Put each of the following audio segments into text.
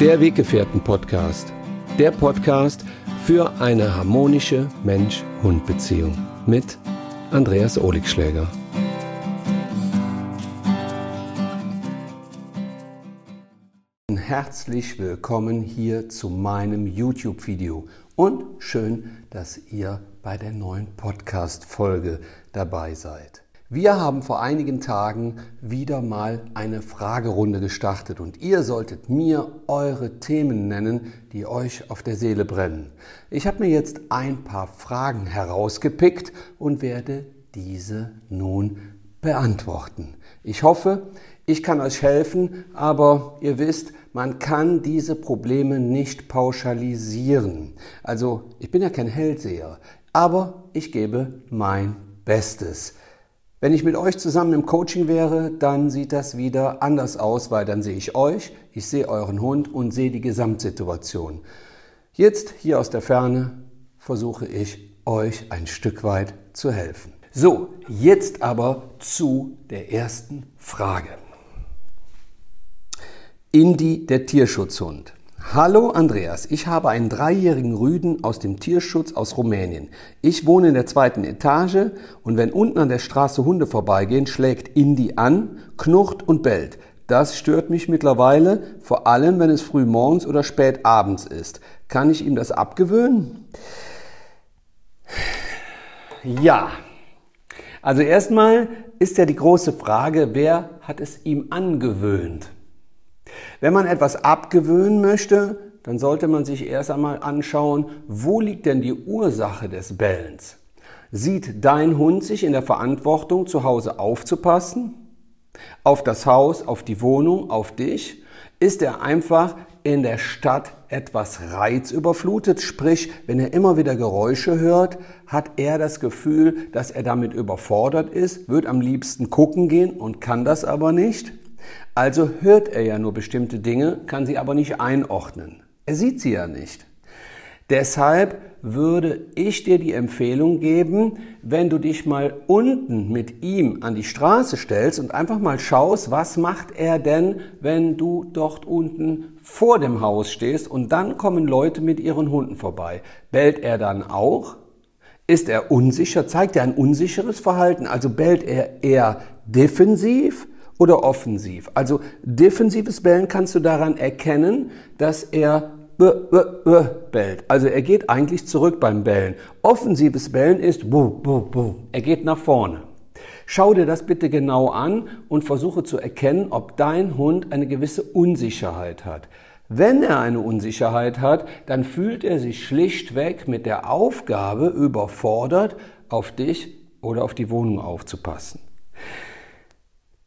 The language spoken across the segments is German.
Der Weggefährten-Podcast. Der Podcast für eine harmonische Mensch-Hund-Beziehung mit Andreas Oligschläger. Herzlich willkommen hier zu meinem YouTube-Video und schön, dass ihr bei der neuen Podcast-Folge dabei seid. Wir haben vor einigen Tagen wieder mal eine Fragerunde gestartet und ihr solltet mir eure Themen nennen, die euch auf der Seele brennen. Ich habe mir jetzt ein paar Fragen herausgepickt und werde diese nun beantworten. Ich hoffe, ich kann euch helfen, aber ihr wisst, man kann diese Probleme nicht pauschalisieren. Also, ich bin ja kein Hellseher, aber ich gebe mein Bestes. Wenn ich mit euch zusammen im Coaching wäre, dann sieht das wieder anders aus, weil dann sehe ich euch, ich sehe euren Hund und sehe die Gesamtsituation. Jetzt hier aus der Ferne versuche ich euch ein Stück weit zu helfen. So, jetzt aber zu der ersten Frage. Indi, der Tierschutzhund. Hallo Andreas, ich habe einen dreijährigen Rüden aus dem Tierschutz aus Rumänien. Ich wohne in der zweiten Etage und wenn unten an der Straße Hunde vorbeigehen, schlägt Indy an, knurrt und bellt. Das stört mich mittlerweile, vor allem wenn es früh morgens oder spät abends ist. Kann ich ihm das abgewöhnen? Ja. Also erstmal ist ja die große Frage, wer hat es ihm angewöhnt? Wenn man etwas abgewöhnen möchte, dann sollte man sich erst einmal anschauen, wo liegt denn die Ursache des Bellens? Sieht dein Hund sich in der Verantwortung, zu Hause aufzupassen? Auf das Haus, auf die Wohnung, auf dich? Ist er einfach in der Stadt etwas reizüberflutet, sprich, wenn er immer wieder Geräusche hört, hat er das Gefühl, dass er damit überfordert ist, wird am liebsten gucken gehen und kann das aber nicht? Also hört er ja nur bestimmte Dinge, kann sie aber nicht einordnen. Er sieht sie ja nicht. Deshalb würde ich dir die Empfehlung geben, wenn du dich mal unten mit ihm an die Straße stellst und einfach mal schaust, was macht er denn, wenn du dort unten vor dem Haus stehst und dann kommen Leute mit ihren Hunden vorbei. Bellt er dann auch? Ist er unsicher? Zeigt er ein unsicheres Verhalten? Also bellt er eher defensiv oder offensiv. Also defensives Bellen kannst du daran erkennen, dass er bellt. Also er geht eigentlich zurück beim Bellen. Offensives Bellen ist. Er geht nach vorne. Schau dir das bitte genau an und versuche zu erkennen, ob dein Hund eine gewisse Unsicherheit hat. Wenn er eine Unsicherheit hat, dann fühlt er sich schlichtweg mit der Aufgabe überfordert, auf dich oder auf die Wohnung aufzupassen.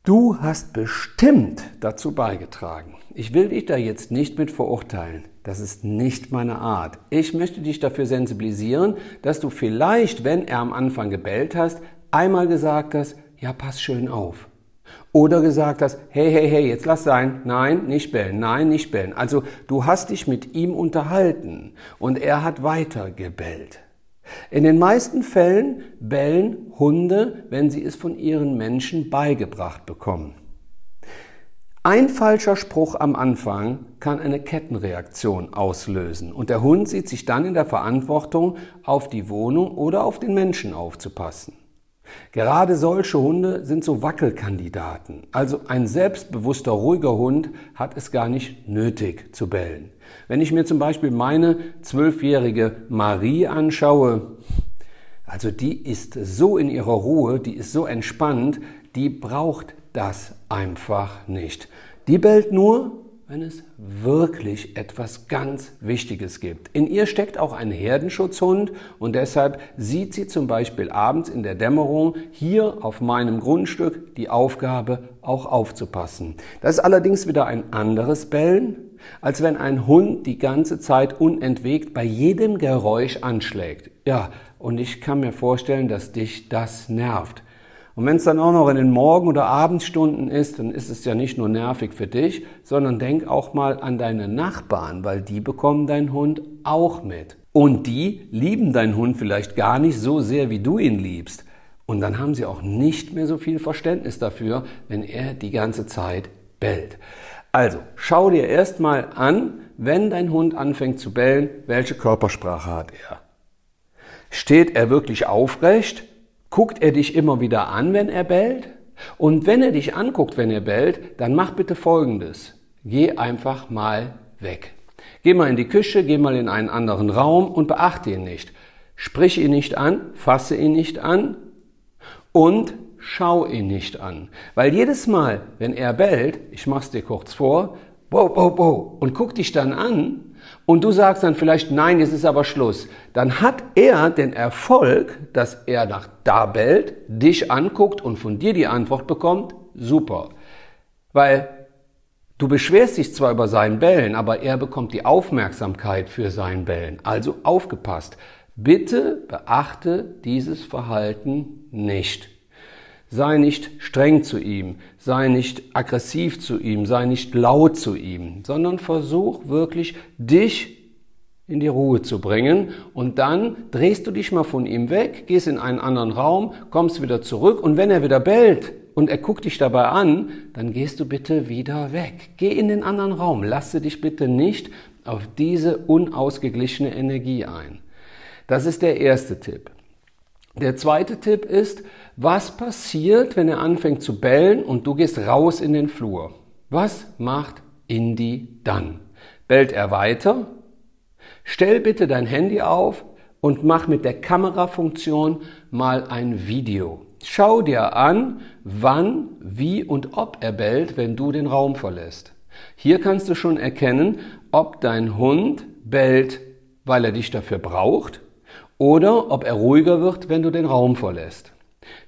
Du hast bestimmt dazu beigetragen. Ich will dich da jetzt nicht mit verurteilen. Das ist nicht meine Art. Ich möchte dich dafür sensibilisieren, dass du vielleicht, wenn er am Anfang gebellt hast, einmal gesagt hast, ja, pass schön auf. Oder gesagt hast, hey, hey, hey, jetzt lass sein. Nein, nicht bellen. Nein, nicht bellen. Also du hast dich mit ihm unterhalten und er hat weiter gebellt. In den meisten Fällen bellen Hunde, wenn sie es von ihren Menschen beigebracht bekommen. Ein falscher Spruch am Anfang kann eine Kettenreaktion auslösen und der Hund sieht sich dann in der Verantwortung, auf die Wohnung oder auf den Menschen aufzupassen. Gerade solche Hunde sind so Wackelkandidaten. Also ein selbstbewusster, ruhiger Hund hat es gar nicht nötig zu bellen. Wenn ich mir zum Beispiel meine zwölfjährige Marie anschaue, also die ist so in ihrer Ruhe, die ist so entspannt, die braucht das einfach nicht. Die bellt nur, wenn es wirklich etwas ganz Wichtiges gibt. In ihr steckt auch ein Herdenschutzhund und deshalb sieht sie zum Beispiel abends in der Dämmerung hier auf meinem Grundstück die Aufgabe, auch aufzupassen. Das ist allerdings wieder ein anderes Bellen, als wenn ein Hund die ganze Zeit unentwegt bei jedem Geräusch anschlägt. Ja, und ich kann mir vorstellen, dass dich das nervt. Und wenn es dann auch noch in den Morgen- oder Abendstunden ist, dann ist es ja nicht nur nervig für dich, sondern denk auch mal an deine Nachbarn, weil die bekommen deinen Hund auch mit. Und die lieben deinen Hund vielleicht gar nicht so sehr, wie du ihn liebst. Und dann haben sie auch nicht mehr so viel Verständnis dafür, wenn er die ganze Zeit bellt. Also, schau dir erstmal an, wenn dein Hund anfängt zu bellen, welche Körpersprache hat er? Steht er wirklich aufrecht? Guckt er dich immer wieder an, wenn er bellt? Und wenn er dich anguckt, wenn er bellt, dann mach bitte Folgendes. Geh einfach mal weg. Geh mal in die Küche, geh mal in einen anderen Raum und beachte ihn nicht. Sprich ihn nicht an, fasse ihn nicht an und schau ihn nicht an. Weil jedes Mal, wenn er bellt, ich mach's dir kurz vor, wow, wow, wow, und guck dich dann an und du sagst dann vielleicht, nein, jetzt ist aber Schluss, dann hat er den Erfolg, dass er nach da bellt, dich anguckt und von dir die Antwort bekommt, super. Weil du beschwerst dich zwar über sein Bellen, aber er bekommt die Aufmerksamkeit für sein Bellen. Also aufgepasst. Bitte beachte dieses Verhalten nicht. Sei nicht streng zu ihm, sei nicht aggressiv zu ihm, sei nicht laut zu ihm, sondern versuch wirklich dich in die Ruhe zu bringen und dann drehst du dich mal von ihm weg, gehst in einen anderen Raum, kommst wieder zurück und wenn er wieder bellt und er guckt dich dabei an, dann gehst du bitte wieder weg. Geh in den anderen Raum, lasse dich bitte nicht auf diese unausgeglichene Energie ein. Das ist der erste Tipp. Der zweite Tipp ist, was passiert, wenn er anfängt zu bellen und du gehst raus in den Flur? Was macht Indy dann? Bellt er weiter? Stell bitte dein Handy auf und mach mit der Kamerafunktion mal ein Video. Schau dir an, wann, wie und ob er bellt, wenn du den Raum verlässt. Hier kannst du schon erkennen, ob dein Hund bellt, weil er dich dafür braucht oder ob er ruhiger wird, wenn du den Raum verlässt.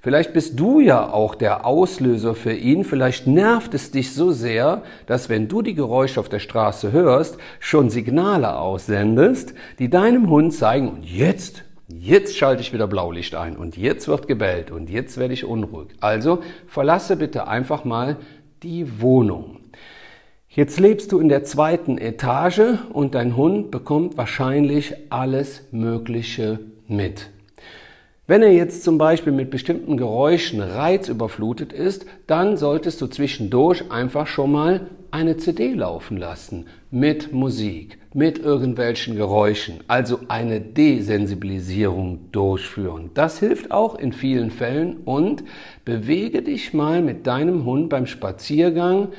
Vielleicht bist du ja auch der Auslöser für ihn, vielleicht nervt es dich so sehr, dass wenn du die Geräusche auf der Straße hörst, schon Signale aussendest, die deinem Hund zeigen, und jetzt, jetzt schalte ich wieder Blaulicht ein und jetzt wird gebellt und jetzt werde ich unruhig. Also verlasse bitte einfach mal die Wohnung. Jetzt lebst du in der zweiten Etage und dein Hund bekommt wahrscheinlich alles Mögliche mit. Wenn er jetzt zum Beispiel mit bestimmten Geräuschen reizüberflutet ist, dann solltest du zwischendurch einfach schon mal eine CD laufen lassen mit Musik, mit irgendwelchen Geräuschen, also eine Desensibilisierung durchführen. Das hilft auch in vielen Fällen und bewege dich mal mit deinem Hund beim Spaziergang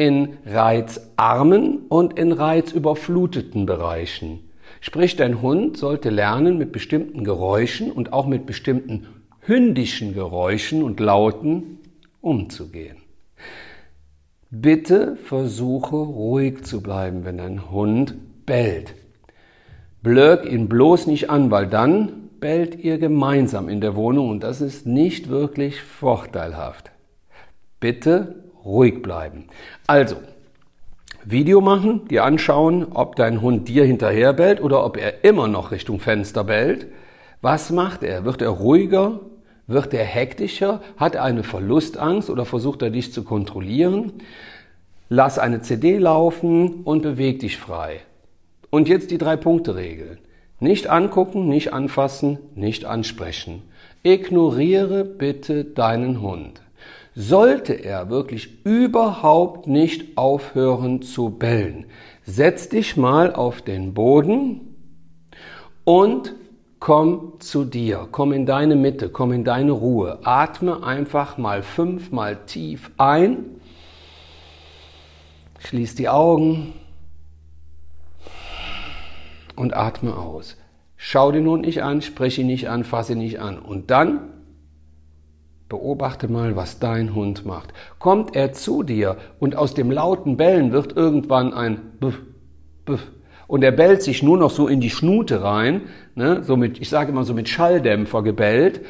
in reizarmen und in reizüberfluteten Bereichen. Sprich, dein Hund sollte lernen, mit bestimmten Geräuschen und auch mit bestimmten hündischen Geräuschen und Lauten umzugehen. Bitte versuche ruhig zu bleiben, wenn dein Hund bellt. Blöck ihn bloß nicht an, weil dann bellt ihr gemeinsam in der Wohnung und das ist nicht wirklich vorteilhaft. Bitte ruhig bleiben. Also, Video machen, dir anschauen, ob dein Hund dir hinterher bellt oder ob er immer noch Richtung Fenster bellt. Was macht er? Wird er ruhiger? Wird er hektischer? Hat er eine Verlustangst oder versucht er dich zu kontrollieren? Lass eine CD laufen und beweg dich frei. Und jetzt die drei Punkte Regel. Nicht angucken, nicht anfassen, nicht ansprechen. Ignoriere bitte deinen Hund. Sollte er wirklich überhaupt nicht aufhören zu bellen, setz dich mal auf den Boden und komm zu dir, komm in deine Mitte, komm in deine Ruhe. Atme einfach mal fünfmal tief ein, schließ die Augen und atme aus. Schau den Hund nicht an, spreche ihn nicht an, fasse ihn nicht an. Und dann Beobachte mal, was dein Hund macht. Kommt er zu dir und aus dem lauten Bellen wird irgendwann ein Buff, Buff. Und er bellt sich nur noch so in die Schnute rein, ne, so mit, ich sage immer so mit Schalldämpfer gebellt,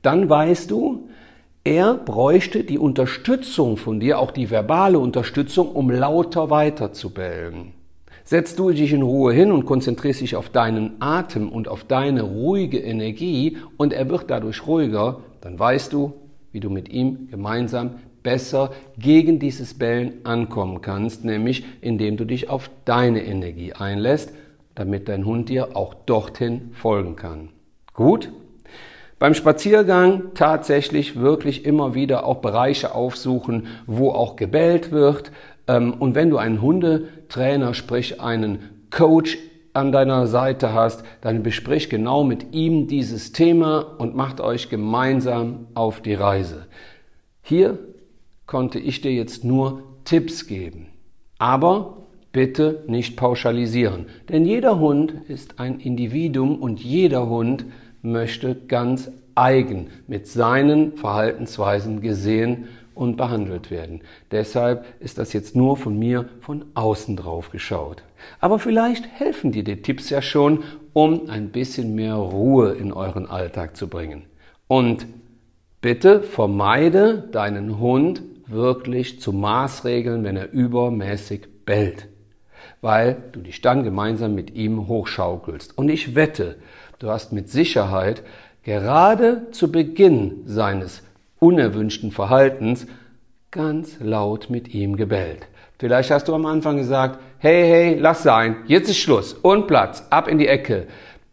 dann weißt du, er bräuchte die Unterstützung von dir, auch die verbale Unterstützung, um lauter weiter zu bellen. Setzt du dich in Ruhe hin und konzentrierst dich auf deinen Atem und auf deine ruhige Energie und er wird dadurch ruhiger, dann weißt du, wie du mit ihm gemeinsam besser gegen dieses Bellen ankommen kannst, nämlich indem du dich auf deine Energie einlässt, damit dein Hund dir auch dorthin folgen kann. Gut? Beim Spaziergang tatsächlich wirklich immer wieder auch Bereiche aufsuchen, wo auch gebellt wird, Ähm, und wenn du einen Hundetrainer, sprich einen Coach an deiner Seite hast, dann besprich genau mit ihm dieses Thema und macht euch gemeinsam auf die Reise. Hier konnte ich dir jetzt nur Tipps geben. Aber bitte nicht pauschalisieren, denn jeder Hund ist ein Individuum und jeder Hund möchte ganz eigen mit seinen Verhaltensweisen gesehen und behandelt werden. Deshalb ist das jetzt nur von mir von außen drauf geschaut. Aber vielleicht helfen dir die Tipps ja schon, um ein bisschen mehr Ruhe in euren Alltag zu bringen. Und bitte vermeide deinen Hund wirklich zu Maßregeln, wenn er übermäßig bellt, weil du dich dann gemeinsam mit ihm hochschaukelst. Und ich wette, du hast mit Sicherheit gerade zu Beginn seines unerwünschten Verhaltens ganz laut mit ihm gebellt. Vielleicht hast du am Anfang gesagt, hey, hey, lass sein, jetzt ist Schluss und Platz, ab in die Ecke.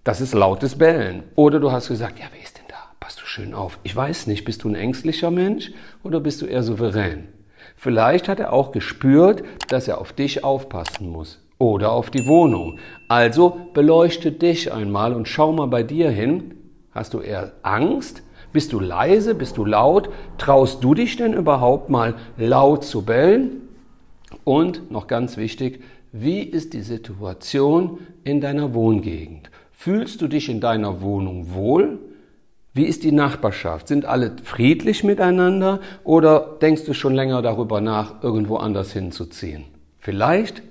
Das ist lautes Bellen. Oder du hast gesagt, ja, wer ist denn da? Passt du schön auf. Ich weiß nicht, bist du ein ängstlicher Mensch oder bist du eher souverän? Vielleicht hat er auch gespürt, dass er auf dich aufpassen muss oder auf die Wohnung. Also beleuchte dich einmal und schau mal bei dir hin. Hast du eher Angst? Bist du leise? Bist du laut? Traust du dich denn überhaupt mal laut zu bellen? Und noch ganz wichtig, wie ist die Situation in deiner Wohngegend? Fühlst du dich in deiner Wohnung wohl? Wie ist die Nachbarschaft? Sind alle friedlich miteinander oder denkst du schon länger darüber nach, irgendwo anders hinzuziehen? Vielleicht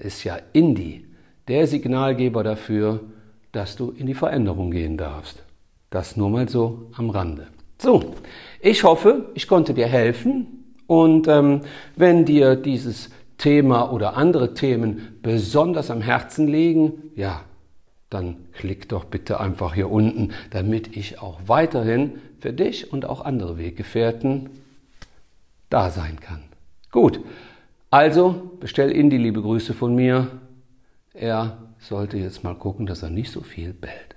ist ja Indie der Signalgeber dafür, dass du in die Veränderung gehen darfst. Das nur mal so am Rande. So, ich hoffe, ich konnte dir helfen und ähm, wenn dir dieses Thema oder andere Themen besonders am Herzen liegen, ja, dann klick doch bitte einfach hier unten, damit ich auch weiterhin für dich und auch andere Weggefährten da sein kann. Gut, also bestell Ihnen die liebe Grüße von mir. Er sollte jetzt mal gucken, dass er nicht so viel bellt.